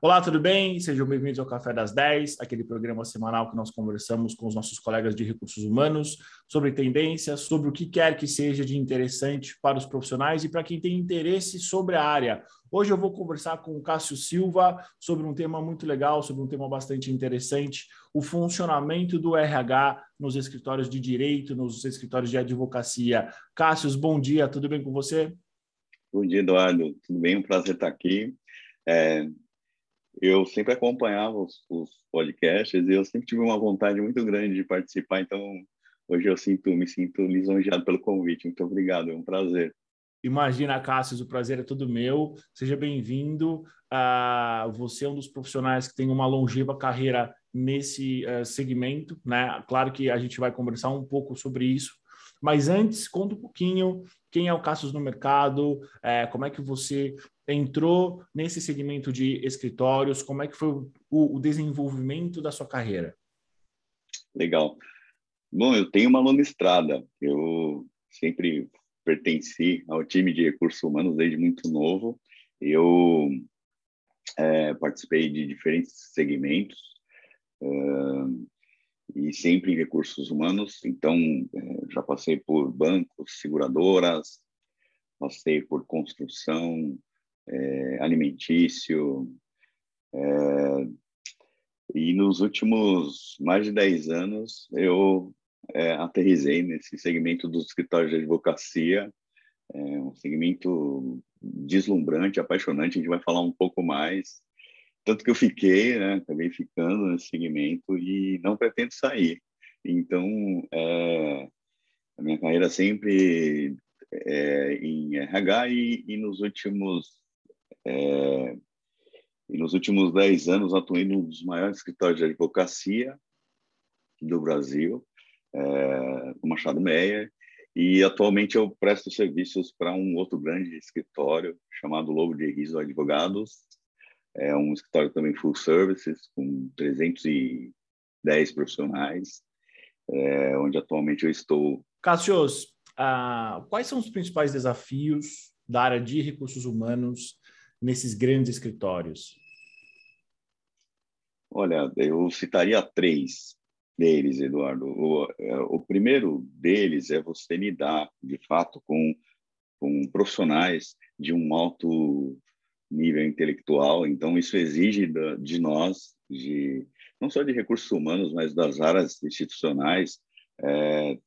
Olá, tudo bem? Sejam bem-vindos ao Café das 10, aquele programa semanal que nós conversamos com os nossos colegas de recursos humanos sobre tendências, sobre o que quer que seja de interessante para os profissionais e para quem tem interesse sobre a área. Hoje eu vou conversar com o Cássio Silva sobre um tema muito legal, sobre um tema bastante interessante, o funcionamento do RH nos escritórios de direito, nos escritórios de advocacia. Cássio, bom dia, tudo bem com você? Bom dia, Eduardo. Tudo bem? Um prazer estar aqui. É, eu sempre acompanhava os, os, podcasts e eu sempre tive uma vontade muito grande de participar, então hoje eu sinto, me sinto lisonjeado pelo convite. Muito obrigado, é um prazer. Imagina, Cássio, o prazer é todo meu. Seja bem-vindo. Uh, você é um dos profissionais que tem uma longeva carreira nesse uh, segmento, né? Claro que a gente vai conversar um pouco sobre isso, mas antes, conta um pouquinho quem é o Cassius no mercado, é, como é que você entrou nesse segmento de escritórios, como é que foi o, o desenvolvimento da sua carreira? Legal. Bom, eu tenho uma longa estrada. Eu sempre pertenci ao time de recursos humanos desde muito novo. Eu é, participei de diferentes segmentos. Uh, e sempre em recursos humanos. Então, é, já passei por bancos, seguradoras, passei por construção, é, alimentício. É, e nos últimos mais de 10 anos, eu é, aterrisei nesse segmento dos escritórios de advocacia, é um segmento deslumbrante, apaixonante. A gente vai falar um pouco mais tanto que eu fiquei, né, acabei ficando nesse segmento e não pretendo sair. Então, é, a minha carreira sempre é, em RH e, e nos últimos é, e nos últimos dez anos atuei num dos maiores escritórios de advocacia do Brasil, é, o Machado Meyer, e atualmente eu presto serviços para um outro grande escritório chamado Lobo de Riso Advogados, é um escritório também full services, com 310 profissionais, é, onde atualmente eu estou. Cassius, ah, quais são os principais desafios da área de recursos humanos nesses grandes escritórios? Olha, eu citaria três deles, Eduardo. O, é, o primeiro deles é você lidar, de fato, com, com profissionais de um alto nível intelectual. Então, isso exige de nós, de não só de recursos humanos, mas das áreas institucionais, é,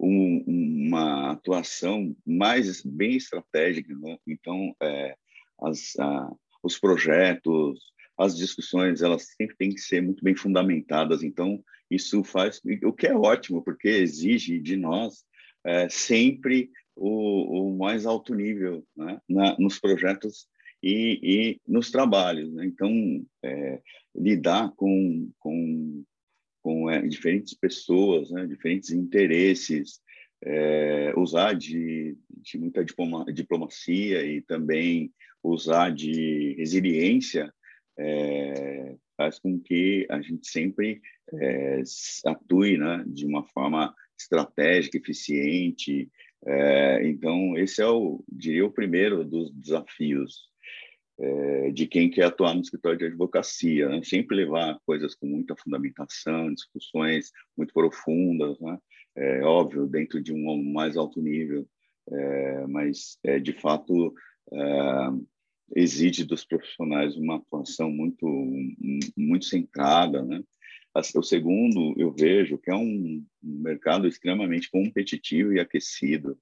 um, uma atuação mais bem estratégica. Né? Então, é, as, a, os projetos, as discussões, elas sempre têm que ser muito bem fundamentadas. Então, isso faz o que é ótimo, porque exige de nós é, sempre o, o, mais alto nível né? Na, nos projetos e, e nos trabalhos. Né? Então, é, lidar com, com, com é, diferentes pessoas, né? diferentes interesses, é, usar de, de muita diploma, diplomacia e também usar de resiliência é, faz com que a gente sempre é, atue né? de uma forma estratégica, eficiente. É, então, esse é o, diria, o primeiro dos desafios de quem quer atuar no escritório de advocacia, né? sempre levar coisas com muita fundamentação, discussões muito profundas, né? é, óbvio, dentro de um mais alto nível, é, mas é, de fato exige dos profissionais uma atuação muito muito centrada, né? O segundo, eu vejo que é um mercado extremamente competitivo e aquecido.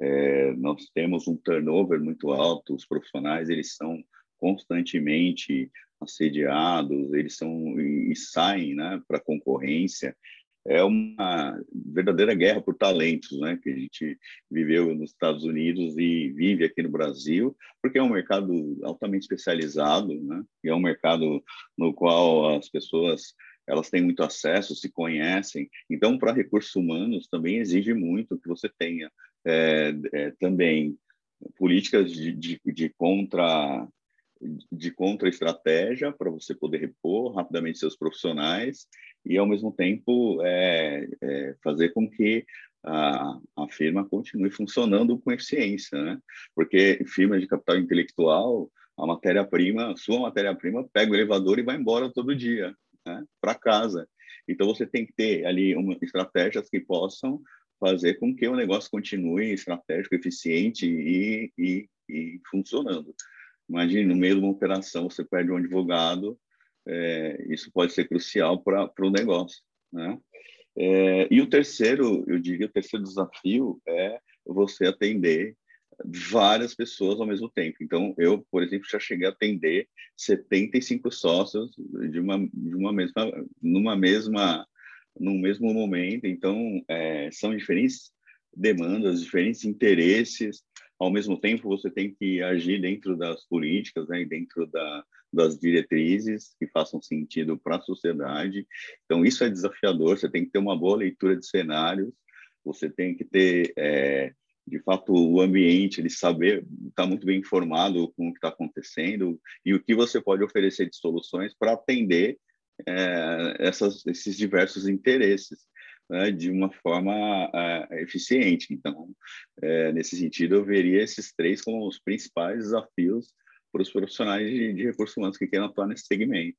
É, nós temos um turnover muito alto, os profissionais eles são constantemente assediados, eles são e, e saem, né, para concorrência. É uma verdadeira guerra por talentos, né, que a gente viveu nos Estados Unidos e vive aqui no Brasil, porque é um mercado altamente especializado, né, e é um mercado no qual as pessoas elas têm muito acesso, se conhecem. Então, para recursos humanos também exige muito que você tenha é, é, também políticas de, de, de contra de contra-estratégia para você poder repor rapidamente seus profissionais e, ao mesmo tempo, é, é, fazer com que a, a, firma continue funcionando com eficiência, né? Porque firma de capital intelectual, a matéria-prima, sua matéria-prima, pega o elevador e vai embora todo dia né, para casa. Então você tem que ter ali uma, estratégias que possam fazer com que o negócio continue estratégico, eficiente e, e, e funcionando. Imagine, no meio de uma operação, você perde um advogado, é, isso pode ser crucial para o negócio. Né? É, e o terceiro, eu diria, o terceiro desafio é você atender várias pessoas ao mesmo tempo. Então, eu, por exemplo, já cheguei a atender 75 sócios de uma, de uma mesma, numa mesma, num mesmo momento. Então, é, são diferentes demandas, diferentes interesses. Ao mesmo tempo, você tem que agir dentro das políticas, né, dentro da, das diretrizes que façam sentido para a sociedade. Então, isso é desafiador. Você tem que ter uma boa leitura de cenários. Você tem que ter é, de fato o ambiente, ele saber estar tá muito bem informado com o que está acontecendo e o que você pode oferecer de soluções para atender é, essas, esses diversos interesses né, de uma forma é, eficiente. Então, é, nesse sentido, eu veria esses três como os principais desafios para os profissionais de, de recursos humanos que querem atuar nesse segmento.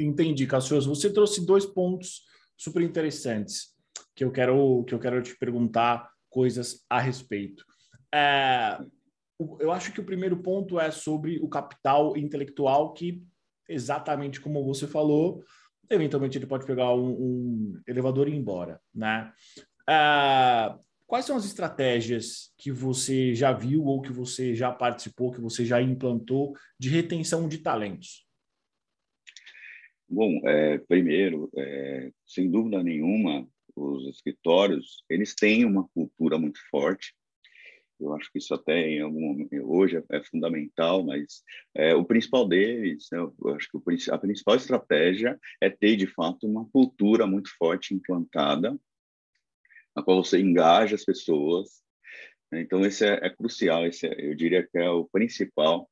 Entendi, Cassius. Você trouxe dois pontos super interessantes que eu quero que eu quero te perguntar coisas a respeito. É, eu acho que o primeiro ponto é sobre o capital intelectual, que, exatamente como você falou, eventualmente ele pode pegar um, um elevador e ir embora. Né? É, quais são as estratégias que você já viu ou que você já participou, que você já implantou de retenção de talentos? Bom, é, primeiro, é, sem dúvida nenhuma, os escritórios, eles têm uma cultura muito forte. Eu acho que isso até em algum hoje é, fundamental, mas é, o principal deles, né, eu acho que o, a principal estratégia é ter de fato uma cultura muito forte implantada, na qual você engaja as pessoas. Então esse é, é crucial, esse é, eu diria que é o principal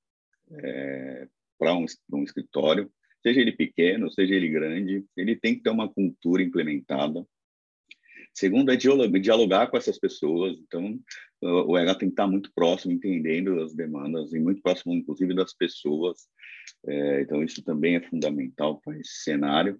é, para um, um escritório, seja ele pequeno, seja ele grande, ele tem que ter uma cultura implementada Segundo é dialogar com essas pessoas. Então, o RH tem que estar muito próximo, entendendo as demandas e muito próximo, inclusive, das pessoas. É, então, isso também é fundamental para esse cenário.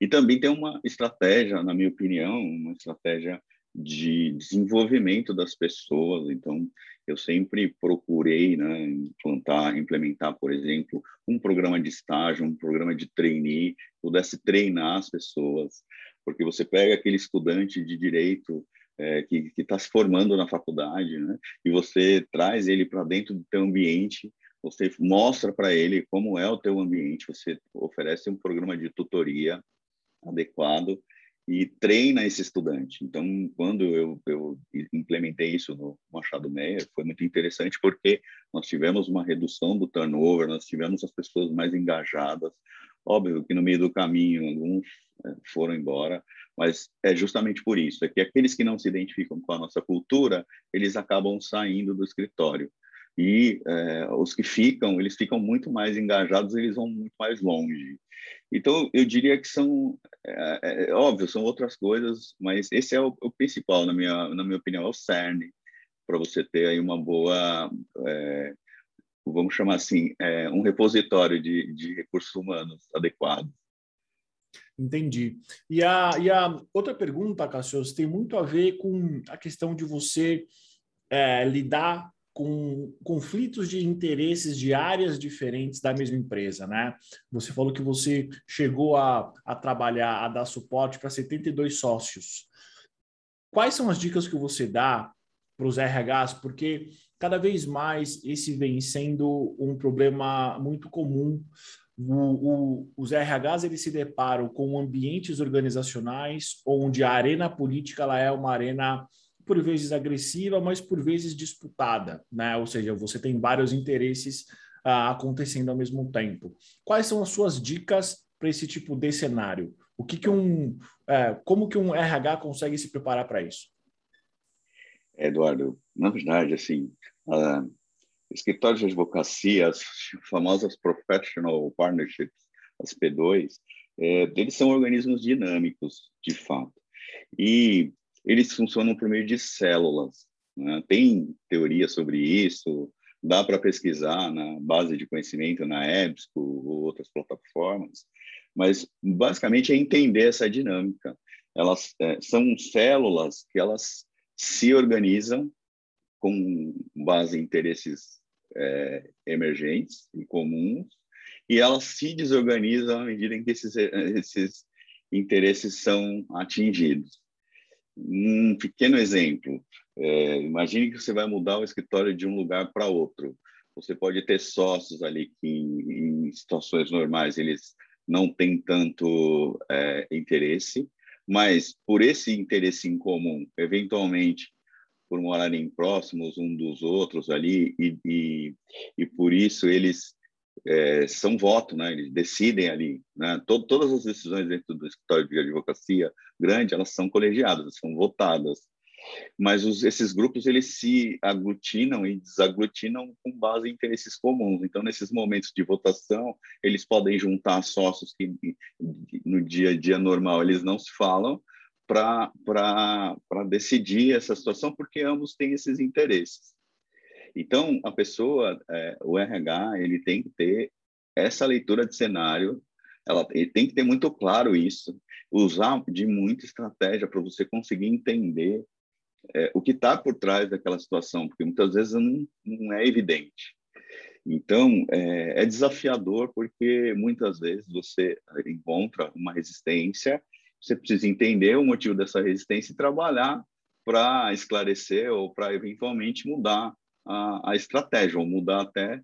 E também tem uma estratégia, na minha opinião, uma estratégia de desenvolvimento das pessoas. Então, eu sempre procurei né, implantar, implementar, por exemplo, um programa de estágio, um programa de trainee, pudesse treinar as pessoas, porque você pega aquele estudante de direito é, que está se formando na faculdade, né? E você traz ele para dentro do teu ambiente, você mostra para ele como é o teu ambiente, você oferece um programa de tutoria adequado e treina esse estudante. Então, quando eu, eu implementei isso no Machado Meyer, foi muito interessante porque nós tivemos uma redução do turnover, nós tivemos as pessoas mais engajadas, Óbvio que no meio do caminho alguns é, foram embora, mas é justamente por isso, é que aqueles que não se identificam com a nossa cultura, eles acabam saindo do escritório. E é, os que ficam, eles ficam muito mais engajados, eles vão muito mais longe. Então, eu diria que são, é, é, óbvio, são outras coisas, mas esse é o, o, principal, na minha, na minha opinião, é o cerne, para você ter aí uma boa é, vamos chamar assim, é, um repositório de, de recursos humanos adequado. Entendi. E a, e a outra pergunta, Cassius, tem muito a ver com a questão de você é, lidar com conflitos de interesses de áreas diferentes da mesma empresa, né? Você falou que você chegou a, a trabalhar, a dar suporte para 72 sócios. Quais são as dicas que você dá para os RHs? Porque cada vez mais esse vem sendo um problema muito comum. O, o, os RHs eles se deparam com ambientes organizacionais onde a arena política ela é uma arena por vezes agressiva, mas por vezes disputada, né? Ou seja, você tem vários interesses ah, acontecendo ao mesmo tempo. Quais são as suas dicas para esse tipo de cenário? O que, que um, é, como que um RH consegue se preparar para isso? Eduardo, na verdade, assim, uh, escritórios de advocacia, as famosas professional partnerships, as P2, é, eles são organismos dinâmicos, de fato. E eles funcionam por meio de células. Né? Tem teoria sobre isso, dá para pesquisar na base de conhecimento, na EBSCO ou outras plataformas, mas basicamente é entender essa dinâmica. Elas é, são células que elas se organizam com base em interesses é, emergentes e comuns, e elas se desorganizam à medida em que esses, esses interesses são atingidos. Um pequeno exemplo: é, imagine que você vai mudar o escritório de um lugar para outro. Você pode ter sócios ali que, em, em situações normais, eles não têm tanto é, interesse, mas por esse interesse em comum, eventualmente, por morarem próximos um dos outros ali, e, e, e por isso eles é, são voto, né? Eles decidem ali, né? Todo, todas as decisões dentro do escritório de advocacia grande, elas são colegiadas, são votadas. Mas os, esses grupos eles se aglutinam e desaglutinam com base em interesses comuns. Então, nesses momentos de votação, eles podem juntar sócios que no dia a dia normal eles não se falam para decidir essa situação, porque ambos têm esses interesses. Então, a pessoa, é, o RH, ele tem que ter essa leitura de cenário, ela ele tem que ter muito claro isso, usar de muita estratégia para você conseguir entender é, o que está por trás daquela situação, porque muitas vezes não, não é evidente. Então, é, é, desafiador porque muitas vezes você encontra uma resistência, você precisa entender o motivo dessa resistência e trabalhar para esclarecer ou para eventualmente mudar a, a estratégia ou mudar até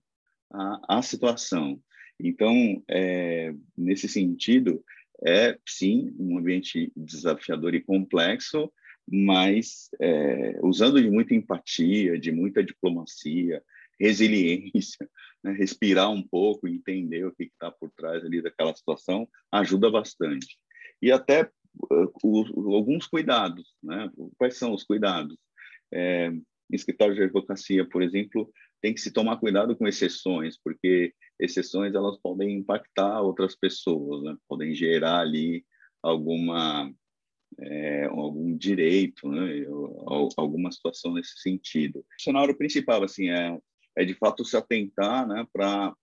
a, a situação. Então, é, nesse sentido, é sim um ambiente desafiador e complexo, mas é, usando de muita empatia, de muita diplomacia, resiliência, né? respirar um pouco, entender o que está por trás ali daquela situação, ajuda bastante. E até uh, alguns cuidados, né? Quais são os cuidados? É, escritório de advocacia, por exemplo, tem que se tomar cuidado com exceções, porque exceções elas podem impactar outras pessoas, né? podem gerar ali alguma é, algum direito, né? alguma situação nesse sentido. O cenário principal assim é, é de fato se atentar né, para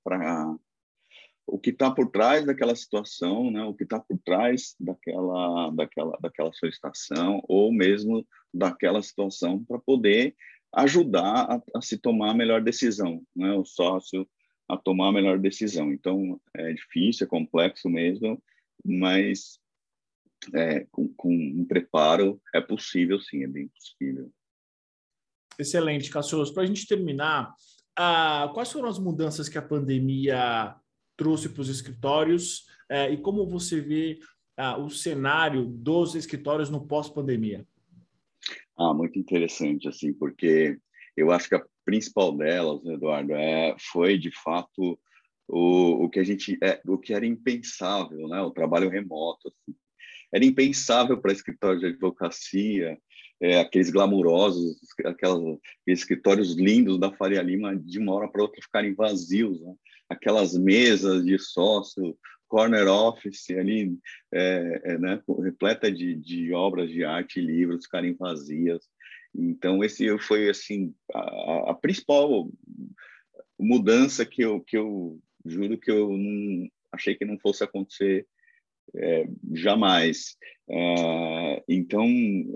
o que está por trás daquela situação, né, o que está por trás daquela, daquela, daquela solicitação ou mesmo daquela situação para poder ajudar a, a, se tomar a melhor decisão, né? o sócio a tomar a melhor decisão. Então, é difícil, é complexo mesmo, mas é, com, com um preparo é possível, sim, é bem possível. Excelente, Cassioso. Para a gente terminar, ah, quais foram as mudanças que a pandemia trouxe para os escritórios eh, e como você vê ah, o cenário dos escritórios no pós-pandemia? Ah, muito interessante, assim, porque eu acho que a principal delas, Eduardo, é, foi de fato o, o que a gente, é, o que era impensável, né? O trabalho remoto, assim. Era impensável para escritório de advocacia, é, aqueles glamurosos, aquelas, aqueles escritórios lindos da Faria Lima, de uma hora para outra ficarem vazios, né? Aquelas mesas de sócio, corner office ali, é, é, né, repleta de, de obras de arte livros ficarem vazias. Então, esse foi, assim, a, a, principal mudança que eu, que eu juro que eu não achei que não fosse acontecer é, jamais. É, então,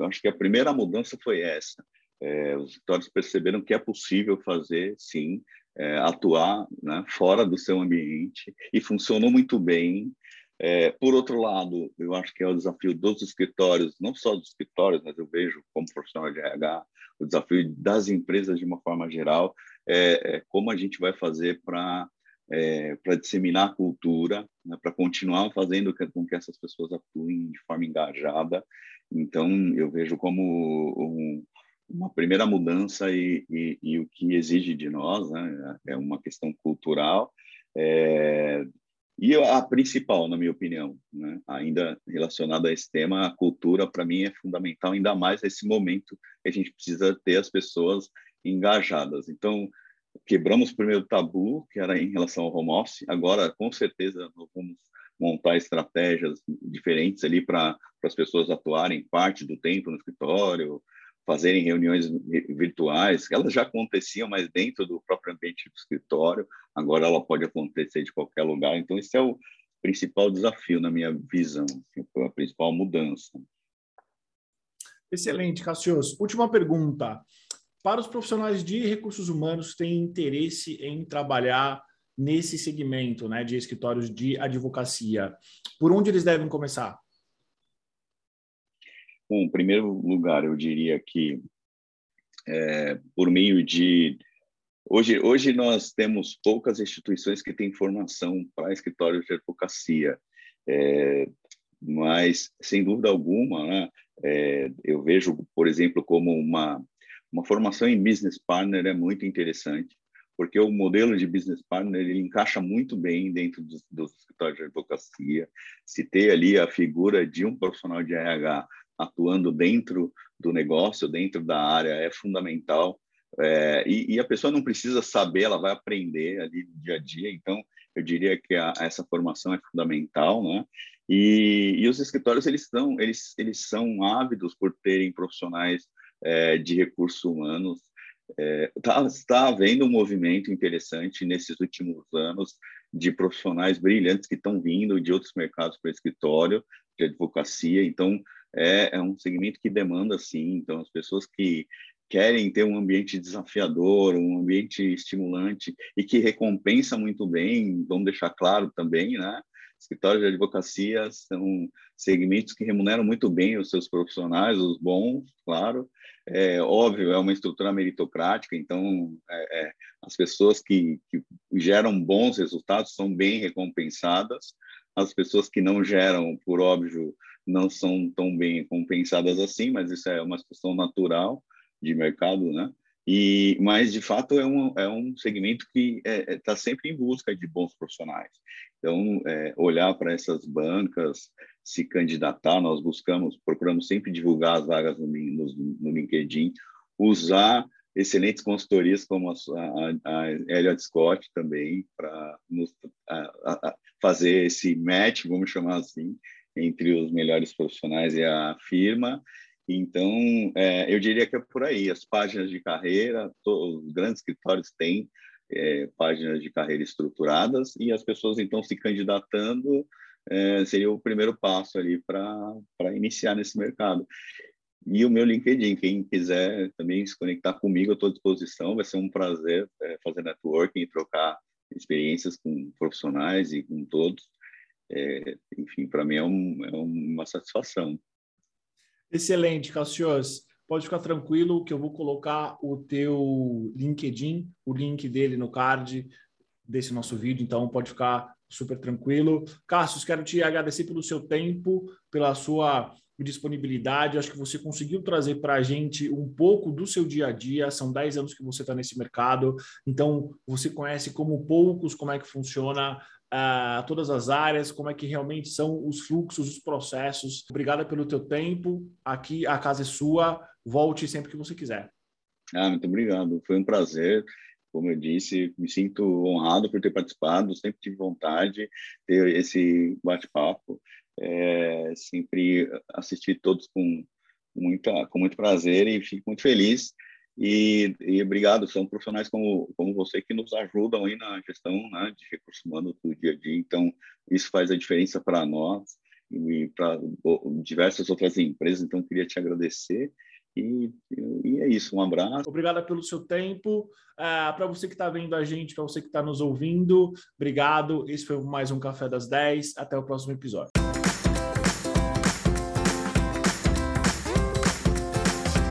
acho que a primeira mudança foi essa. É, os escritórios perceberam que é possível fazer, sim, é, atuar né, fora do seu ambiente e funcionou muito bem. É, por outro lado, eu acho que é o desafio dos escritórios, não só dos escritórios, mas eu vejo como profissional de RH, o desafio das empresas de uma forma geral, é, é como a gente vai fazer para é, para disseminar a cultura, né, para continuar fazendo com que essas pessoas atuem de forma engajada. Então, eu vejo como um, uma primeira mudança e, e, e, o que exige de nós né, é uma questão cultural é, e a principal, na minha opinião, né, ainda relacionada a esse tema, a cultura para mim é fundamental, ainda mais nesse momento que a gente precisa ter as pessoas engajadas. Então, quebramos o primeiro tabu, que era em relação ao home office, agora, com certeza, vamos montar estratégias diferentes ali para as pessoas atuarem parte do tempo no escritório, fazerem reuniões virtuais, elas já aconteciam, mas dentro do próprio ambiente do escritório, agora ela pode acontecer de qualquer lugar. Então, esse é o principal desafio na minha visão, assim, a principal mudança. Excelente, Cassius. Última pergunta. Para os profissionais de recursos humanos que têm interesse em trabalhar nesse segmento né, de escritórios de advocacia, por onde eles devem começar? Bom, em primeiro lugar, eu diria que é, por meio de Hoje, hoje nós temos poucas instituições que têm formação para escritórios de advocacia, é, mas, sem dúvida alguma, né, é, eu vejo, por exemplo, como uma, uma formação em business partner é muito interessante, porque o modelo de business partner ele encaixa muito bem dentro dos, dos escritórios de advocacia. Se ter ali a figura de um profissional de RH atuando dentro do negócio, dentro da área, é fundamental. É, e, e, a pessoa não precisa saber, ela vai aprender ali dia a dia. Então, eu diria que a, essa formação é fundamental, né? E, e, os escritórios eles são eles eles são ávidos por terem profissionais é, de recursos humanos. Está é, tá, tá havendo um movimento interessante nesses últimos anos de profissionais brilhantes que estão vindo de outros mercados para o escritório de advocacia. Então, é, é um segmento que demanda, sim. Então, as pessoas que querem ter um ambiente desafiador, um ambiente estimulante e que recompensa muito bem, vamos deixar claro também, né? Escritórios de advocacia são segmentos que remuneram muito bem os seus profissionais, os bons, claro. É óbvio, é uma estrutura meritocrática, então é, é, as pessoas que, que geram bons resultados são bem recompensadas. As pessoas que não geram, por óbvio, não são tão bem compensadas assim, mas isso é uma situação natural de mercado, né? E, mas, de fato, é um, é um segmento que está é, é tá sempre em busca de bons profissionais. Então, é, olhar para essas bancas, se candidatar, nós buscamos, procuramos sempre divulgar as vagas no, no, no LinkedIn, usar excelentes consultorias como a, a, a Elliot Scott também, para fazer esse match, vamos chamar assim, entre os melhores profissionais e a firma então, é, eu diria que é por aí. As páginas de carreira, os grandes escritórios têm é, páginas de carreira estruturadas e as pessoas, então, se candidatando é, seria o primeiro passo ali para iniciar nesse mercado. E o meu LinkedIn, quem quiser também se conectar comigo, eu estou à disposição. Vai ser um prazer é, fazer networking trocar experiências com profissionais e com todos. É, enfim, para mim é, um, é uma satisfação. Excelente, Cassius. Pode ficar tranquilo que eu vou colocar o teu LinkedIn, o link dele no card desse nosso vídeo, então pode ficar super tranquilo. Cassius, quero te agradecer pelo seu tempo, pela sua disponibilidade. Acho que você conseguiu trazer para a gente um pouco do seu dia a dia. São 10 anos que você está nesse mercado, então você conhece como poucos como é que funciona uh, todas as áreas, como é que realmente são os fluxos, os processos. Obrigada pelo teu tempo. Aqui a casa é sua. Volte sempre que você quiser. Ah, muito obrigado. Foi um prazer. Como eu disse, me sinto honrado por ter participado. Sempre tive vontade de ter esse bate-papo. É, sempre assisti todos com muita, com muito prazer e fico muito feliz e, e, obrigado, são profissionais como, como você que nos ajudam aí na gestão né, de recursos humanos do dia a dia. Então, isso faz a diferença para nós e para diversas outras empresas. Então, queria te agradecer. E, e é isso, um abraço. Obrigada pelo seu tempo. Uh, para você que está vendo a gente, para você que está nos ouvindo, obrigado. Esse foi mais um Café das 10. Até o próximo episódio.